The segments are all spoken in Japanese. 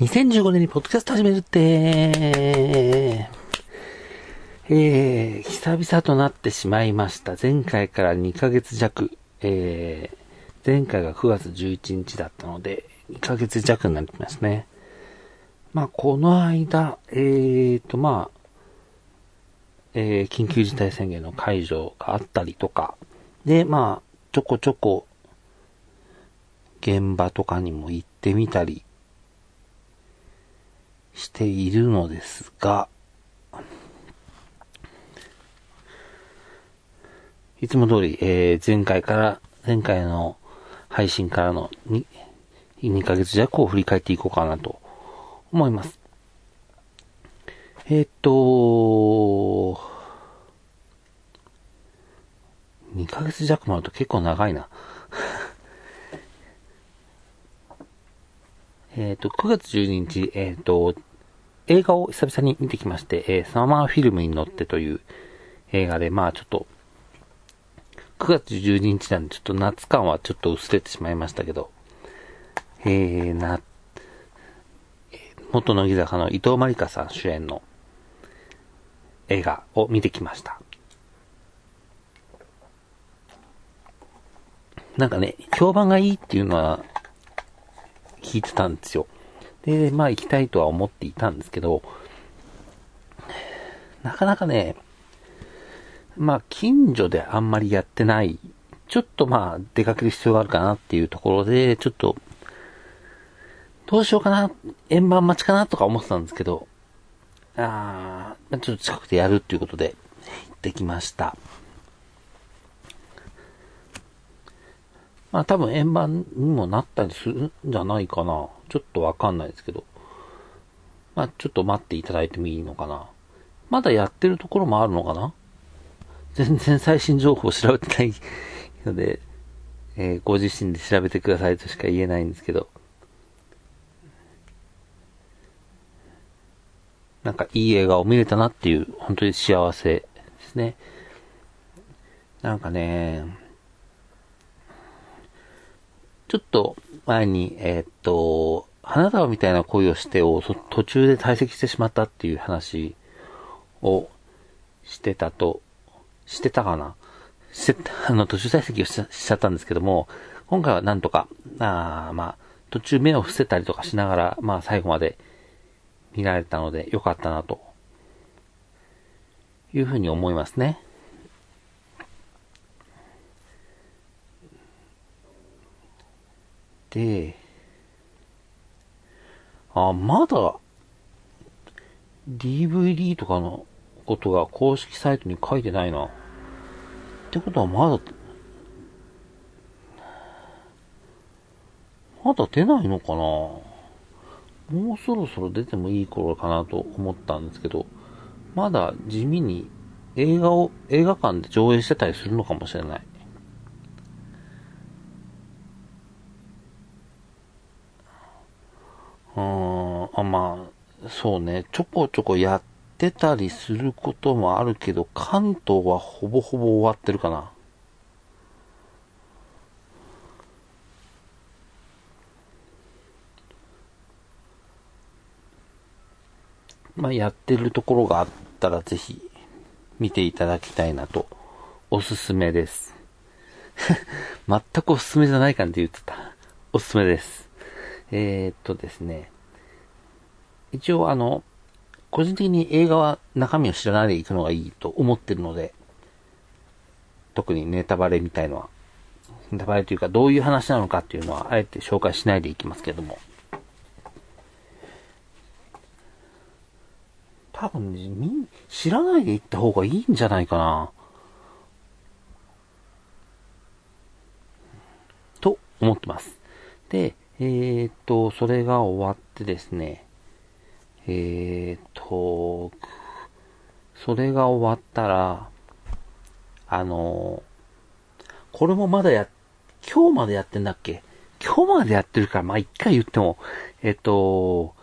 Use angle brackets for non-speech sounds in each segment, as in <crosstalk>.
2015年にポッドキャスト始めるって、えー、久々となってしまいました。前回から2ヶ月弱、えー、前回が9月11日だったので、2ヶ月弱になりますね。まあ、この間、えーと、まあ、えー、緊急事態宣言の解除があったりとか、で、まあ、ちょこちょこ、現場とかにも行ってみたりしているのですが、いつも通り、えー、前回から、前回の配信からの 2, 2ヶ月弱を振り返っていこうかなと思います。えー、っと、2ヶ月弱もあると結構長いな。<laughs> えっと、9月12日、えっ、ー、と、映画を久々に見てきまして、えー、サマーフィルムに乗ってという映画で、まあちょっと、9月12日なんでちょっと夏感はちょっと薄れてしまいましたけど、えー、な、元乃木坂の伊藤まりかさん主演の映画を見てきました。なんかね、評判がいいっていうのは聞いてたんですよ。で、まあ行きたいとは思っていたんですけど、なかなかね、まあ近所であんまりやってない、ちょっとまあ出かける必要があるかなっていうところで、ちょっと、どうしようかな、円盤待ちかなとか思ってたんですけど、あー、ちょっと近くでやるっていうことで行ってきました。まあ多分円盤にもなったりするんじゃないかな。ちょっとわかんないですけど。まあちょっと待っていただいてもいいのかな。まだやってるところもあるのかな？全然最新情報を調べてないので、えー、ご自身で調べてくださいとしか言えないんですけど。なんかいい映画を見れたなっていう、本当に幸せですね。なんかね、ちょっと前に、えー、っと、花束みたいな恋をしてを途中で退席してしまったっていう話をしてたと、してたかな？して、<laughs> あの、途中退席をしちゃったんですけども、今回はなんとか、あまあ、途中目を伏せたりとかしながら、まあ最後まで見られたのでよかったなと、いうふうに思いますね。で、あ、まだ、DVD とかのことが公式サイトに書いてないな。ってことはまだ、まだ出ないのかなもうそろそろ出てもいい頃かなと思ったんですけど、まだ地味に映画を映画館で上映してたりするのかもしれない。うん、あ、まあ、そうね、ちょこちょこやってたりすることもあるけど、関東はほぼほぼ終わってるかな。まあ、やってるところがあったらぜひ見ていただきたいなと、おすすめです。<laughs> 全くおすすめじゃないかんって言ってた。おすすめです。えー、っとですね。一応あの、個人的に映画は中身を知らないで行くのがいいと思ってるので、特にネタバレみたいのは、ネタバレというかどういう話なのかっていうのは、あえて紹介しないでいきますけども。多分、み、知らないで行った方がいいんじゃないかな。と思ってます。で、えー、っと、それが終わってですね、えー、っと、それが終わったら、あの、これもまだや、今日までやってんだっけ？今日までやってるから、まあ、一回言っても、えっと、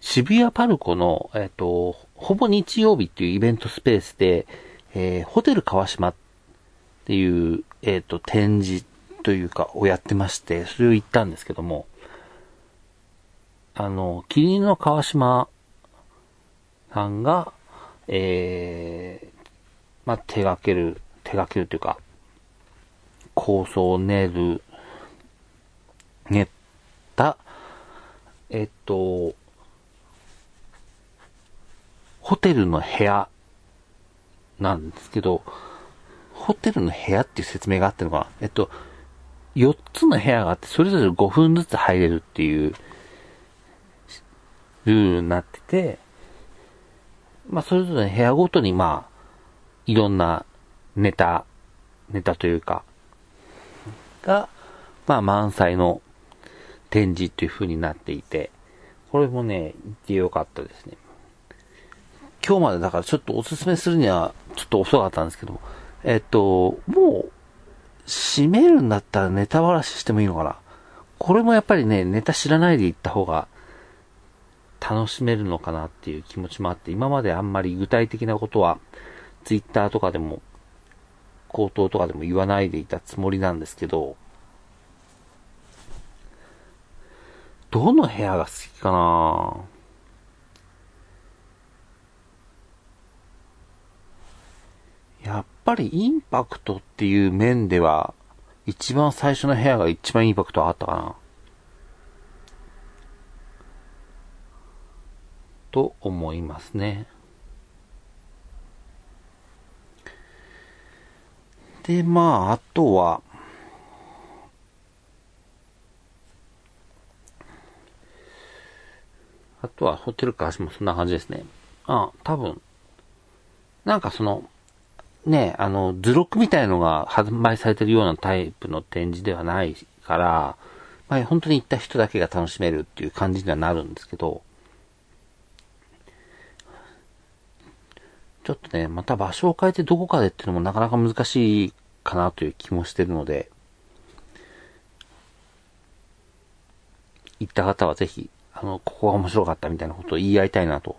渋谷パルコの、えっと、ほぼ日曜日っていうイベントスペースで、えー、ホテル川島っていう、えっと、展示というか、をやってまして、それを言ったんですけども、あの、キリンの川島さんが、えー、まあ、手掛ける、手掛けるというか、構想を練る、練った、えっと、ホテルの部屋なんですけど、ホテルの部屋っていう説明があってのかな？えっと、4つの部屋があって、それぞれ5分ずつ入れるっていうルールになってて、まあ、それぞれ部屋ごとに、まあ、いろんなネタ、ネタというか、が、まあ、満載の展示という風になっていて、これもね、行ってよかったですね。今日までだからちょっとおすすめするにはちょっと遅かったんですけど、えっと、もう、閉めるんだったらネタばらししてもいいのかな。これもやっぱりね、ネタ知らないで行った方が楽しめるのかなっていう気持ちもあって、今まであんまり具体的なことは、ツイッターとかでも、口頭とかでも言わないでいたつもりなんですけど、どの部屋が好きかな？やっぱりインパクトっていう面では、一番最初の部屋が一番インパクトあったかな。と思いますね。で、まあ、あとは、あとはホテルかしもそんな感じですね。あ、多分、なんかその、ね、あの、図録みたいのが販売されてるようなタイプの展示ではないから、まあ、本当に行った人だけが楽しめるっていう感じにはなるんですけど、ちょっとね、また場所を変えてどこかでっていうのもなかなか難しいかなという気もしてるので、行った方はぜひ、あの、ここが面白かったみたいなことを言い合いたいなと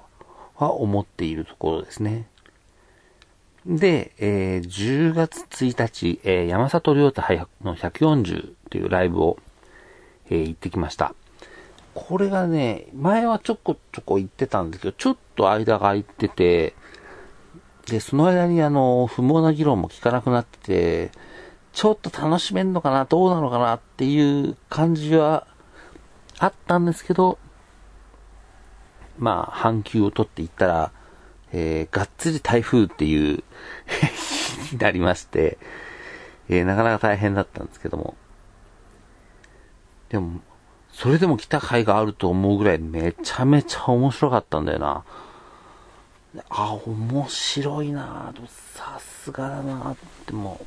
は思っているところですね。で、えー、10月1日、えー、山里亮太の140というライブを、えー、行ってきました。これがね、前はちょこちょこ行ってたんですけど、ちょっと間が空いてて、で、その間にあの、不毛な議論も聞かなくなってて、ちょっと楽しめんのかな、どうなのかなっていう感じはあったんですけど、まあ、半休を取っていったら、えー、がっつり台風っていう日になりまして、えー、なかなか大変だったんですけども。でも、それでも来た甲斐があると思うぐらいめちゃめちゃ面白かったんだよな。あ、面白いなとさすがだなってもう、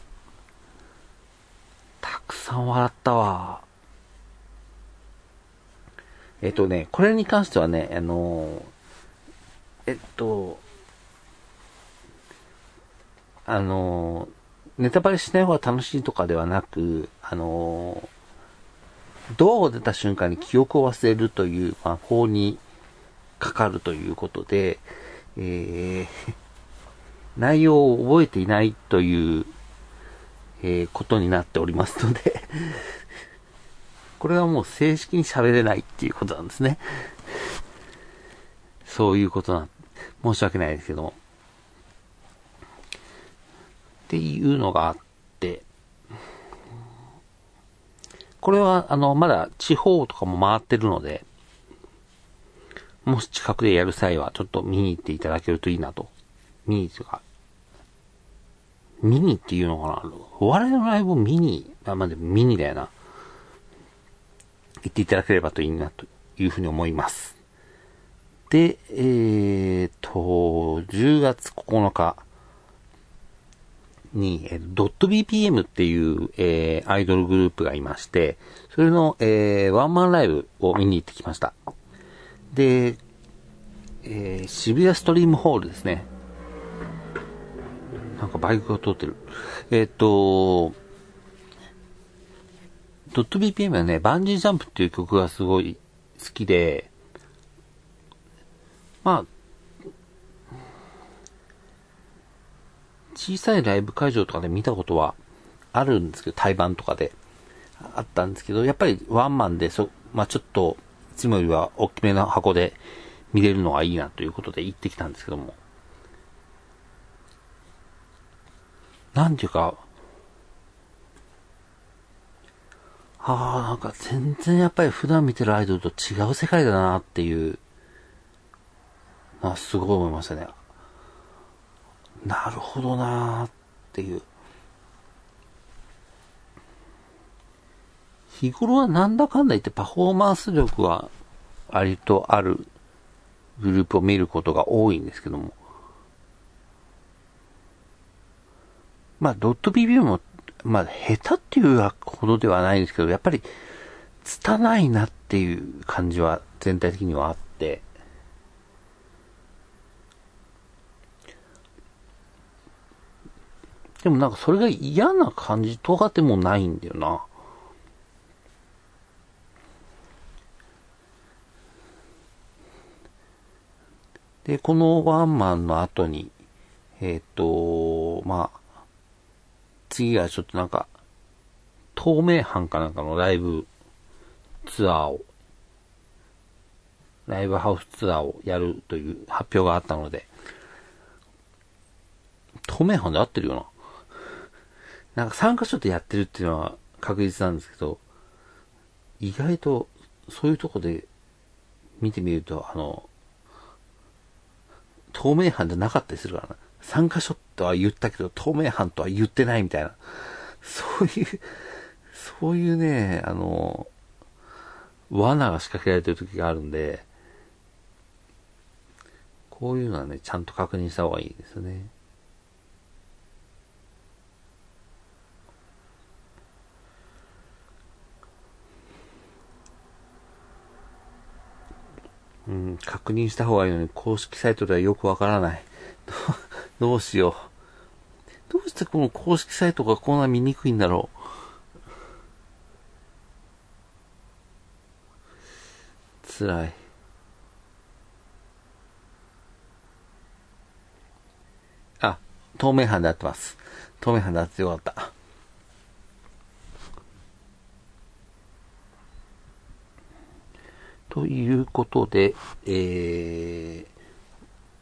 たくさん笑ったわ。えっとね、これに関してはね、あのえっと、あの、ネタバレしない方が楽しいとかではなく、あの、ドアを出た瞬間に記憶を忘れるという魔法にかかるということで、えー、内容を覚えていないという、えー、ことになっておりますのでこれはもう正式に喋れないっていうことなんですね。そういうことな、申し訳ないですけども。っていうのがあって、これは、あの、まだ地方とかも回ってるので、もし近くでやる際は、ちょっと見に行っていただけるといいなと。見にとか、見にっていうのかな？お笑いのライブを見に、あ、まあ、でも見にだよな。行っていただければといいなというふうに思います。で、えーと、10月9日、に、えドット BPM っていう、えー、アイドルグループがいまして、それの、えー、ワンマンライブを見に行ってきました。で、えー、渋谷ストリームホールですね。なんかバイクが通ってる。えっ、と、ドット BPM はね、バンジージャンプっていう曲がすごい好きで、まあ、小さいライブ会場とかで見たことはあるんですけど、対バンとかであったんですけど、やっぱりワンマンでそ、まあちょっとつもよりは大きめな箱で見れるのがいいなということで行ってきたんですけども。なんていうか、ああ、なんか全然やっぱり普段見てるアイドルと違う世界だなっていう、あすごい思いましたね。なるほどなーっていう。日頃はなんだかんだ言ってパフォーマンス力は割とあるグループを見ることが多いんですけども。まあ、ドット BB も、まあ、下手っていうほどではないんですけど、やっぱり、拙いなっていう感じは全体的にはあって、でもなんかそれが嫌な感じとかでもないんだよな。で、このワンマンの後に、えっ、ー、と、まあ、次はちょっとなんか、透明版かなんかのライブツアーを、ライブハウスツアーをやるという発表があったので、透明版で合ってるよな。なんか参加所でやってるっていうのは確実なんですけど、意外とそういうとこで見てみると、あの、透明犯じゃなかったりするからな。3箇所とは言ったけど、透明犯とは言ってないみたいな。そういう、そういうね、あの、罠が仕掛けられてる時があるんで、こういうのはね、ちゃんと確認した方がいいですね。うん、確認した方がいいのに、公式サイトではよくわからない。<laughs> どうしよう。どうしてこの公式サイトがこんな見にくいんだろう。辛い。あ、透明版で合ってます。透明版で合ってよかった。ということで、えー、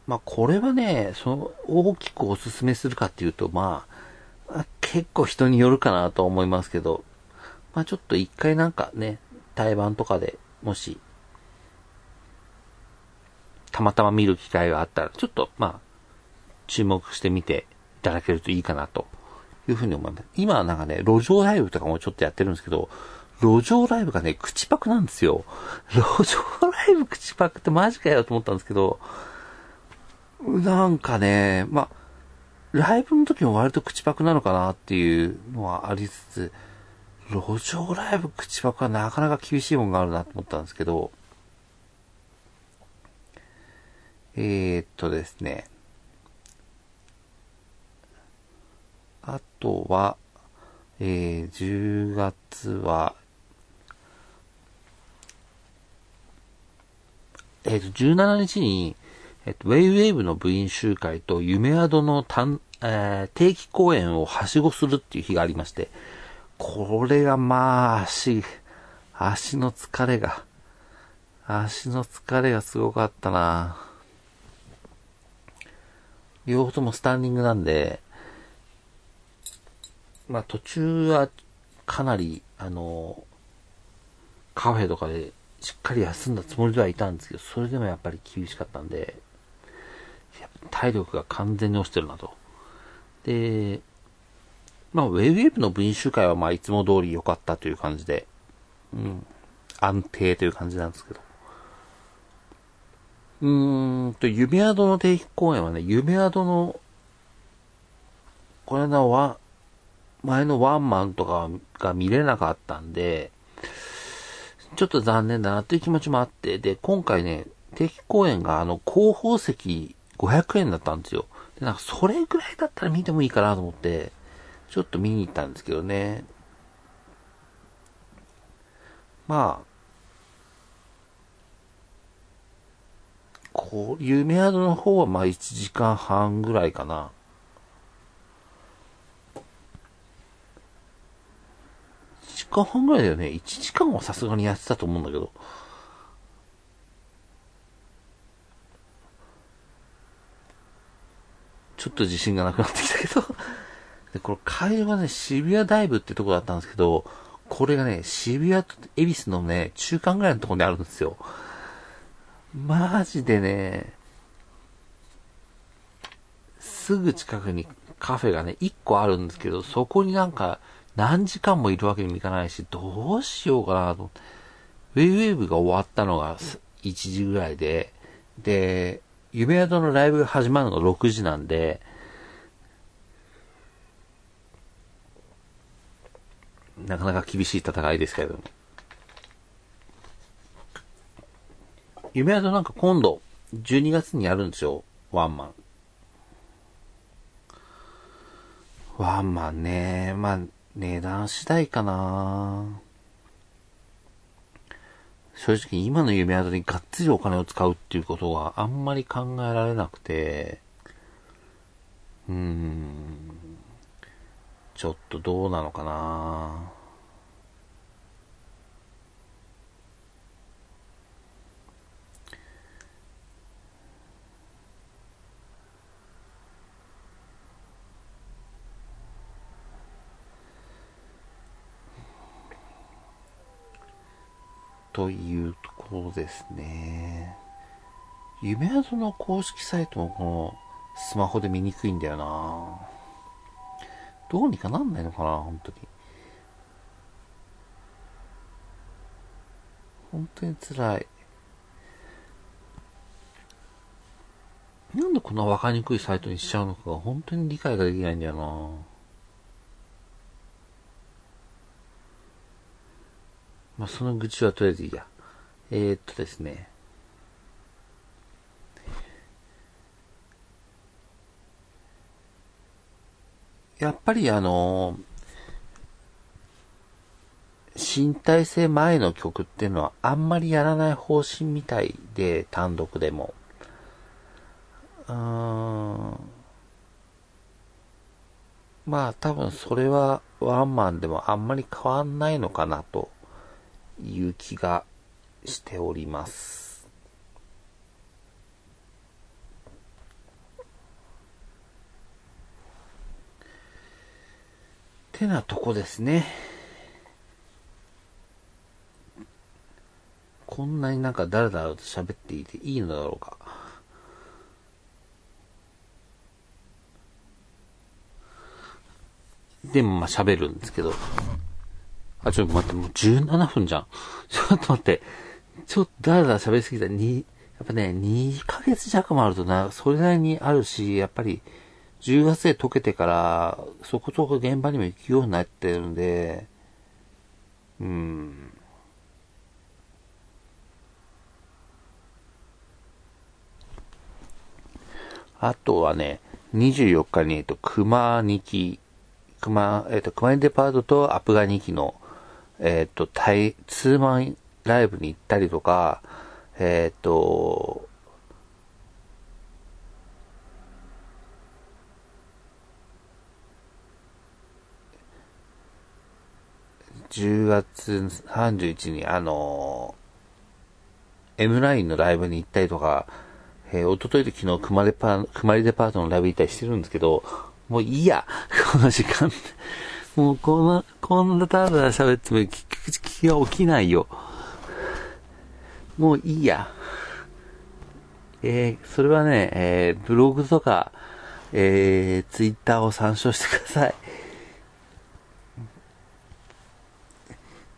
まあ、これはね、その、大きくおすすめするかっていうと、まあ、結構人によるかなと思いますけど、まあ、ちょっと一回なんかね、対バンとかでもし、たまたま見る機会があったら、ちょっと、まあ、注目してみていただけるといいかなというふうに思います。今はなんかね、路上ライブとかもちょっとやってるんですけど、路上ライブがね、口パクなんですよ。路上ライブ口パクってマジかよと思ったんですけど、なんかね、ま、ライブの時も割と口パクなのかなっていうのはありつつ、路上ライブ口パクはなかなか厳しいもんがあるなと思ったんですけど、えー、っとですね、あとは、えー、10月は、えっ、ー、と、17日に、えっ、ー、と、ウェイウェイブの部員集会と夢宿の単、えー、定期公演をはしごするっていう日がありまして、これがまあ、足、足の疲れが、足の疲れがすごかったな。両方ともスタンディングなんで、まあ途中はかなり、あの、カフェとかでしっかり休んだつもりではいたんですけど、それでもやっぱり厳しかったんで、体力が完全に落ちてるなと。で、まあ、ウェブウェイブの文集会はまあ、いつも通り良かったという感じで、うん、安定という感じなんですけど。うーんと、夢宿の定期公演はね、夢宿の、これのは、前のワンマンとかが見れなかったんで、ちょっと残念だなっていう気持ちもあって、で、今回ね、定期公演があの、広報席500円だったんですよ。で、なんかそれぐらいだったら見てもいいかなと思って、ちょっと見に行ったんですけどね。まあ、こう、夢宿の方はまあ1時間半ぐらいかな。間半ぐらいだよね。1時間はさすがにやってたと思うんだけど。ちょっと自信がなくなってきたけど <laughs> で、これ会場がね、渋谷ダイブってとこだったんですけど、これがね、渋谷と恵比寿のね、中間ぐらいのところにあるんですよ。マジでね、すぐ近くにカフェがね、1個あるんですけど、そこになんか、何時間もいるわけにもいかないし、どうしようかなと。ウェイウェーブが終わったのが1時ぐらいで、で、夢宿のライブが始まるのが6時なんで、なかなか厳しい戦いですけども。夢宿なんか今度、12月にやるんですよ、ワンマン。ワンマンね、まあ、値段次第かな。正直今の夢宿にがっつりお金を使うっていうことはあんまり考えられなくて、うーん、ちょっとどうなのかな。というところですね。夢宿の公式サイトもこのスマホで見にくいんだよなどうにかなんないのかな本当に。本当に辛い。なんでこんなわかりにくいサイトにしちゃうのかが本当に理解ができないんだよなまあ、その愚痴はとりあえずいいや。えー、っとですね。やっぱりあの身体性前の曲っていうのはあんまりやらない方針みたいで、単独でも。うーん。まあ多分それはワンマンでもあんまり変わんないのかなという気がしております。てなとこですね。こんなになんかだらだらと喋っていていいのだろうか。でもまあ喋るんですけど。あ、ちょっと待って、もう17分じゃん。<laughs> ちょっと待って。ちょっとだらだら喋りすぎた。に、やっぱね、2ヶ月弱もあるとな、それなりにあるし、やっぱり、10月で溶けてから、そこそこ現場にも行くようになってるんで、うん。あとはね、24日に、えっと、熊2期、熊、えっと、熊にデパートとアプガ2期の、えっ、ー、と、対、ツーマンライブに行ったりとか、えっ、ー、と、10月31日にあのー、M ラインのライブに行ったりとか、えー、おとといと昨日、くまデパ、くまりデパートのライブ行ったりしてるんですけど、もういいや、この時間。もうこんな、こんなただただ喋っても聞気が起きないよ。もういいや。えー、それはね、えー、ブログとか、えー、ツイッターを参照してください。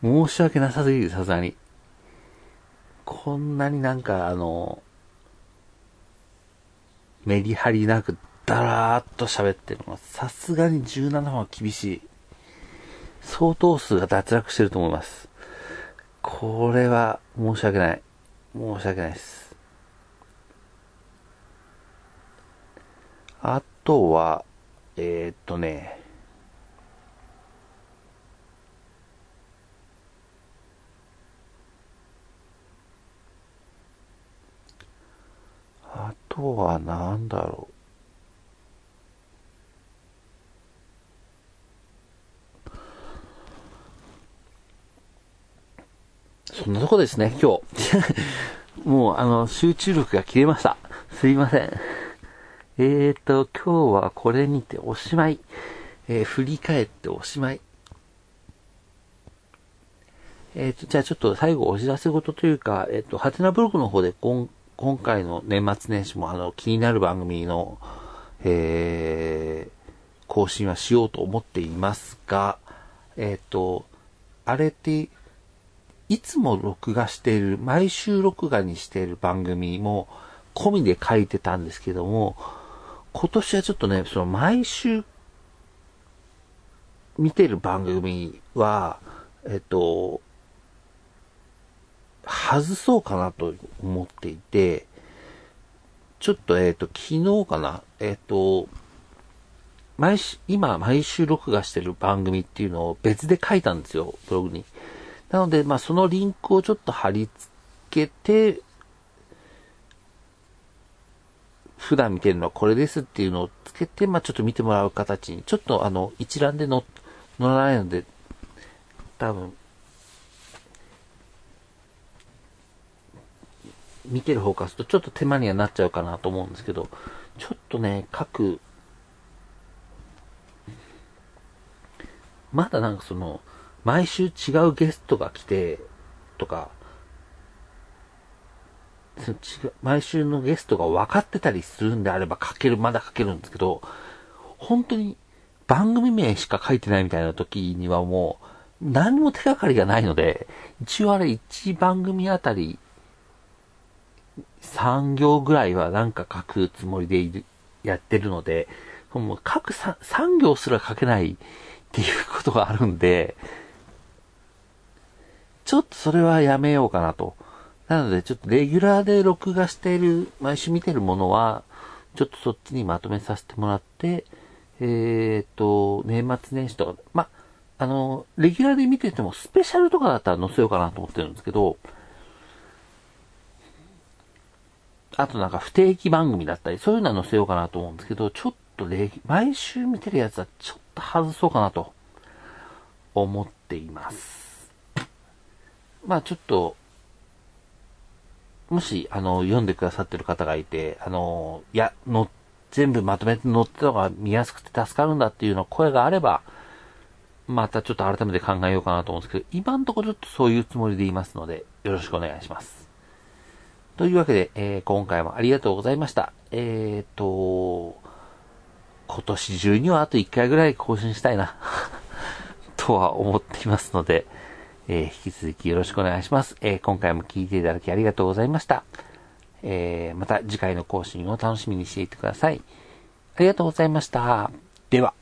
申し訳なさすぎる、さすがに。こんなになんか、あの、メリハリなく、だらーっと喋ってるのは、さすがに17分は厳しい。相当数が脱落してると思います。これは申し訳ない。申し訳ないです。あとは、えー、っとね、あとは何だろう。そんなとこですね、今日。<laughs> もう、あの、集中力が切れました。すいません。えーと、今日はこれにておしまい。えー、振り返っておしまい。えっ、ー、と、じゃあちょっと最後お知らせ事というか、えっ、ー、と、ハテナブログの方で今今回の年末年始もあの気になる番組の、えー、更新はしようと思っていますが、えっ、と、あれって、いつも録画している、毎週録画にしている番組も込みで書いてたんですけども、今年はちょっとね、その毎週見てる番組は、えっと、外そうかなと思っていて、ちょっと、えっ、と、昨日かな、えっ、と、毎週、今、毎週録画してる番組っていうのを別で書いたんですよ、ブログに。なので、まあ、そのリンクをちょっと貼り付けて、普段見てるのはこれですっていうのをつけて、まあ、ちょっと見てもらう形に、ちょっとあの、一覧で載らないので、多分、見てる方からするとちょっと手間にはなっちゃうかなと思うんですけど、ちょっとね、各、まだなんかその、毎週違うゲストが来て、とか、毎週のゲストが分かってたりするんであれば書ける、まだ書けるんですけど、本当に番組名しか書いてないみたいな時にはもう、何も手がかりがないので、一応あれ1番組あたり3行ぐらいはなんか書くつもりでいる、やってるので、もう書く 3, 3行すら書けないっていうことがあるんで、ちょっとそれはやめようかなと。なので、ちょっとレギュラーで録画している、毎週見てるものは、ちょっとそっちにまとめさせてもらって、えっ、と、年末年始とか、ま、あの、レギュラーで見ててもスペシャルとかだったら載せようかなと思ってるんですけど、あとなんか不定期番組だったり、そういうのは載せようかなと思うんですけど、ちょっとレギ毎週見てるやつはちょっと外そうかなと思っています。まあちょっと、もし、あの、読んでくださってる方がいて、あの、いや、の、全部まとめて載ってた方が見やすくて助かるんだっていうの声があれば、またちょっと改めて考えようかなと思うんですけど、今んとこちょっとそういうつもりでいますので、よろしくお願いします。というわけで、えー、今回もありがとうございました。えーと、今年中にはあと1回ぐらい更新したいな <laughs> とは思っていますので、えー、引き続きよろしくお願いします。えー、今回も聞いていただきありがとうございました。えー、また次回の更新を楽しみにしていてください。ありがとうございました。では。